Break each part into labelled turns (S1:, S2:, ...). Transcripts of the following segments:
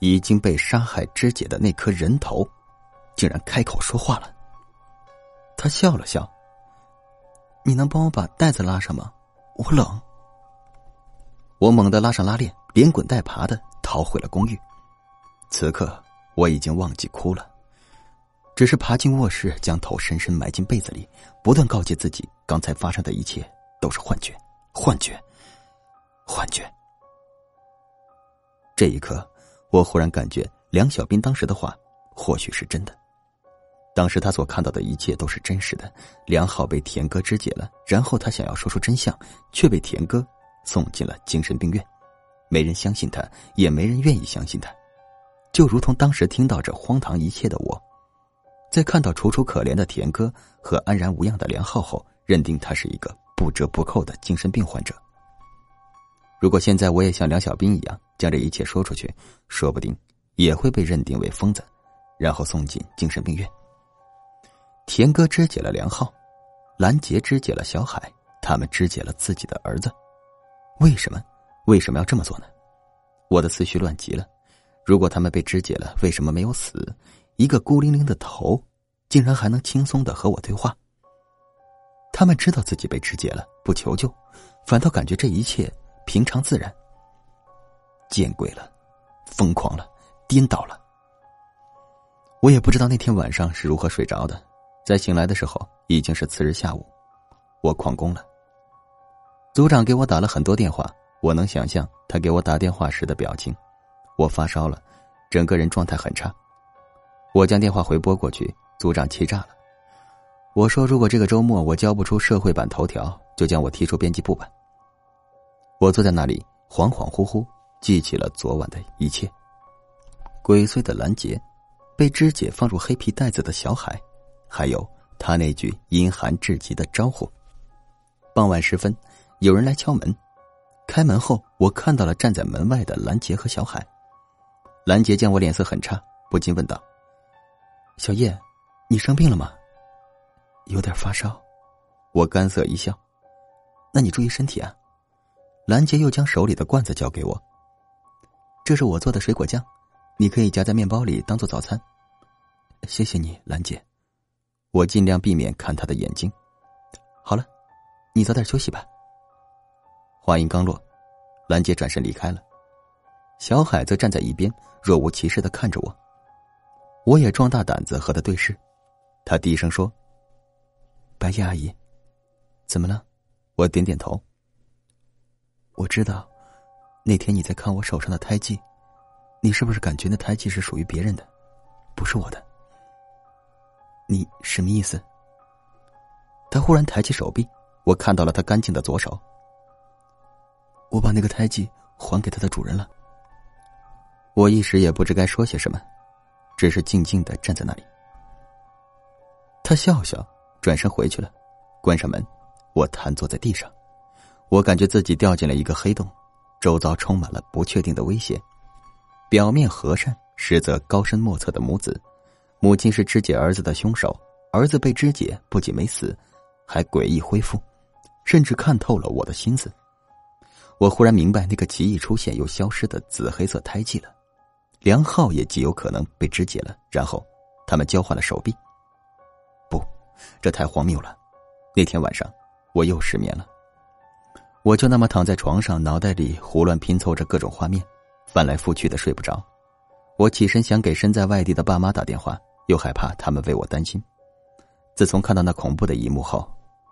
S1: 已经被杀害肢解的那颗人头，竟然开口说话了。他笑了笑：“你能帮我把袋子拉上吗？我冷。”我猛地拉上拉链，连滚带爬的逃回了公寓。此刻我已经忘记哭了，只是爬进卧室，将头深深埋进被子里，不断告诫自己：刚才发生的一切都是幻觉，幻觉，幻觉。这一刻，我忽然感觉梁小斌当时的话或许是真的。当时他所看到的一切都是真实的。梁浩被田哥肢解了，然后他想要说出真相，却被田哥送进了精神病院。没人相信他，也没人愿意相信他。就如同当时听到这荒唐一切的我，在看到楚楚可怜的田哥和安然无恙的梁浩后，认定他是一个不折不扣的精神病患者。如果现在我也像梁小斌一样将这一切说出去，说不定也会被认定为疯子，然后送进精神病院。田哥肢解了梁浩，兰杰肢解了小海，他们肢解了自己的儿子，为什么？为什么要这么做呢？我的思绪乱极了。如果他们被肢解了，为什么没有死？一个孤零零的头，竟然还能轻松的和我对话？他们知道自己被肢解了，不求救，反倒感觉这一切。平常自然，见鬼了，疯狂了，颠倒了。我也不知道那天晚上是如何睡着的，在醒来的时候已经是次日下午，我旷工了。组长给我打了很多电话，我能想象他给我打电话时的表情。我发烧了，整个人状态很差。我将电话回拨过去，组长气炸了。我说：“如果这个周末我交不出社会版头条，就将我踢出编辑部吧。”我坐在那里，恍恍惚惚记起了昨晚的一切：鬼祟的拦截，被肢解放入黑皮袋子的小海，还有他那句阴寒至极的招呼。傍晚时分，有人来敲门。开门后，我看到了站在门外的兰杰和小海。兰杰见我脸色很差，不禁问道：“小叶，你生病了吗？”“有点发烧。”我干涩一笑。“那你注意身体啊。”兰杰又将手里的罐子交给我，这是我做的水果酱，你可以夹在面包里当做早餐。谢谢你，兰姐。我尽量避免看他的眼睛。好了，你早点休息吧。话音刚落，兰姐转身离开了，小海则站在一边，若无其事的看着我。我也壮大胆子和他对视，他低声说：“白夜阿姨，怎么了？”我点点头。我知道，那天你在看我手上的胎记，你是不是感觉那胎记是属于别人的，不是我的？你什么意思？他忽然抬起手臂，我看到了他干净的左手。我把那个胎记还给他的主人了。我一时也不知该说些什么，只是静静的站在那里。他笑笑，转身回去了，关上门，我瘫坐在地上。我感觉自己掉进了一个黑洞，周遭充满了不确定的威胁。表面和善，实则高深莫测的母子。母亲是肢解儿子的凶手，儿子被肢解，不仅没死，还诡异恢复，甚至看透了我的心思。我忽然明白那个奇异出现又消失的紫黑色胎记了。梁浩也极有可能被肢解了，然后他们交换了手臂。不，这太荒谬了。那天晚上，我又失眠了。我就那么躺在床上，脑袋里胡乱拼凑着各种画面，翻来覆去的睡不着。我起身想给身在外地的爸妈打电话，又害怕他们为我担心。自从看到那恐怖的一幕后，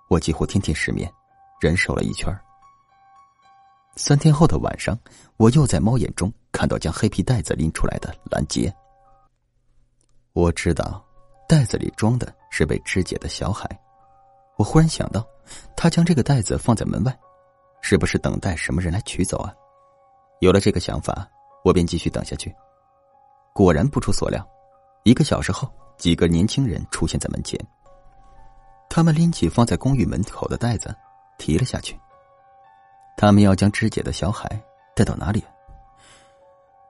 S1: 我几乎天天失眠，人瘦了一圈三天后的晚上，我又在猫眼中看到将黑皮袋子拎出来的兰杰。我知道，袋子里装的是被肢解的小海。我忽然想到，他将这个袋子放在门外。是不是等待什么人来取走啊？有了这个想法，我便继续等下去。果然不出所料，一个小时后，几个年轻人出现在门前。他们拎起放在公寓门口的袋子，提了下去。他们要将肢解的小海带到哪里？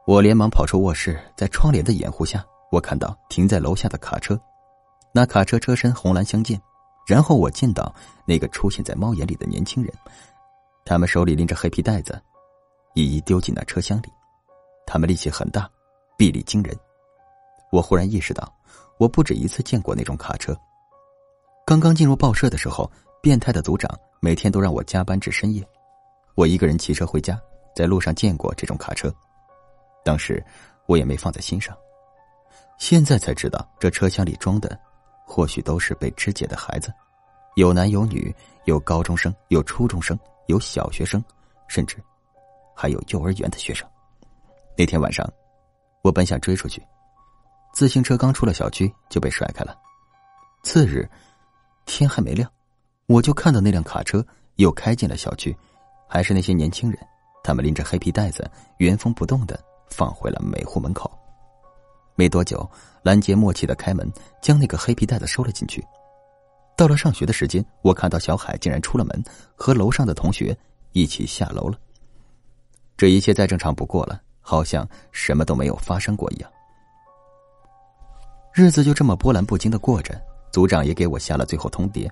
S1: 我连忙跑出卧室，在窗帘的掩护下，我看到停在楼下的卡车。那卡车车身红蓝相间，然后我见到那个出现在猫眼里的年轻人。他们手里拎着黑皮袋子，一一丢进那车厢里。他们力气很大，臂力惊人。我忽然意识到，我不止一次见过那种卡车。刚刚进入报社的时候，变态的组长每天都让我加班至深夜，我一个人骑车回家，在路上见过这种卡车，当时我也没放在心上。现在才知道，这车厢里装的，或许都是被肢解的孩子，有男有女，有高中生，有初中生，有小学生，甚至还有幼儿园的学生。那天晚上，我本想追出去，自行车刚出了小区就被甩开了。次日，天还没亮，我就看到那辆卡车又开进了小区，还是那些年轻人，他们拎着黑皮袋子，原封不动的放回了每户门口。没多久，拦截默契的开门，将那个黑皮袋子收了进去。到了上学的时间，我看到小海竟然出了门，和楼上的同学一起下楼了。这一切再正常不过了，好像什么都没有发生过一样。日子就这么波澜不惊的过着，组长也给我下了最后通牒：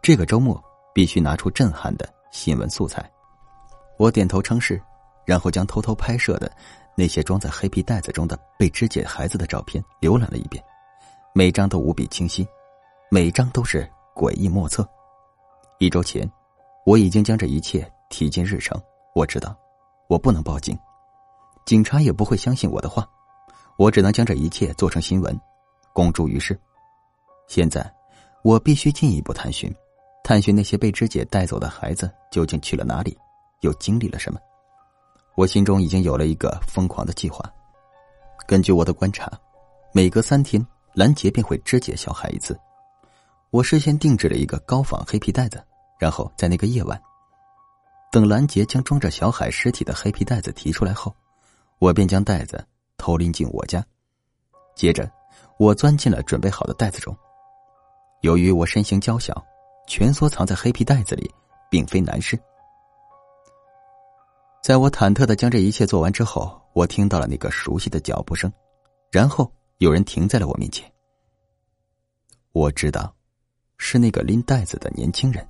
S1: 这个周末必须拿出震撼的新闻素材。我点头称是，然后将偷偷拍摄的。那些装在黑皮袋子中的被肢解孩子的照片浏览了一遍，每张都无比清晰，每张都是诡异莫测。一周前，我已经将这一切提进日程。我知道，我不能报警，警察也不会相信我的话。我只能将这一切做成新闻，公诸于世。现在，我必须进一步探寻，探寻那些被肢解带走的孩子究竟去了哪里，又经历了什么。我心中已经有了一个疯狂的计划。根据我的观察，每隔三天，兰杰便会肢解小孩一次。我事先定制了一个高仿黑皮袋子，然后在那个夜晚，等兰杰将装着小海尸体的黑皮袋子提出来后，我便将袋子偷拎进我家。接着，我钻进了准备好的袋子中。由于我身形娇小，蜷缩藏在黑皮袋子里并非难事。在我忐忑的将这一切做完之后，我听到了那个熟悉的脚步声，然后有人停在了我面前。我知道，是那个拎袋子的年轻人。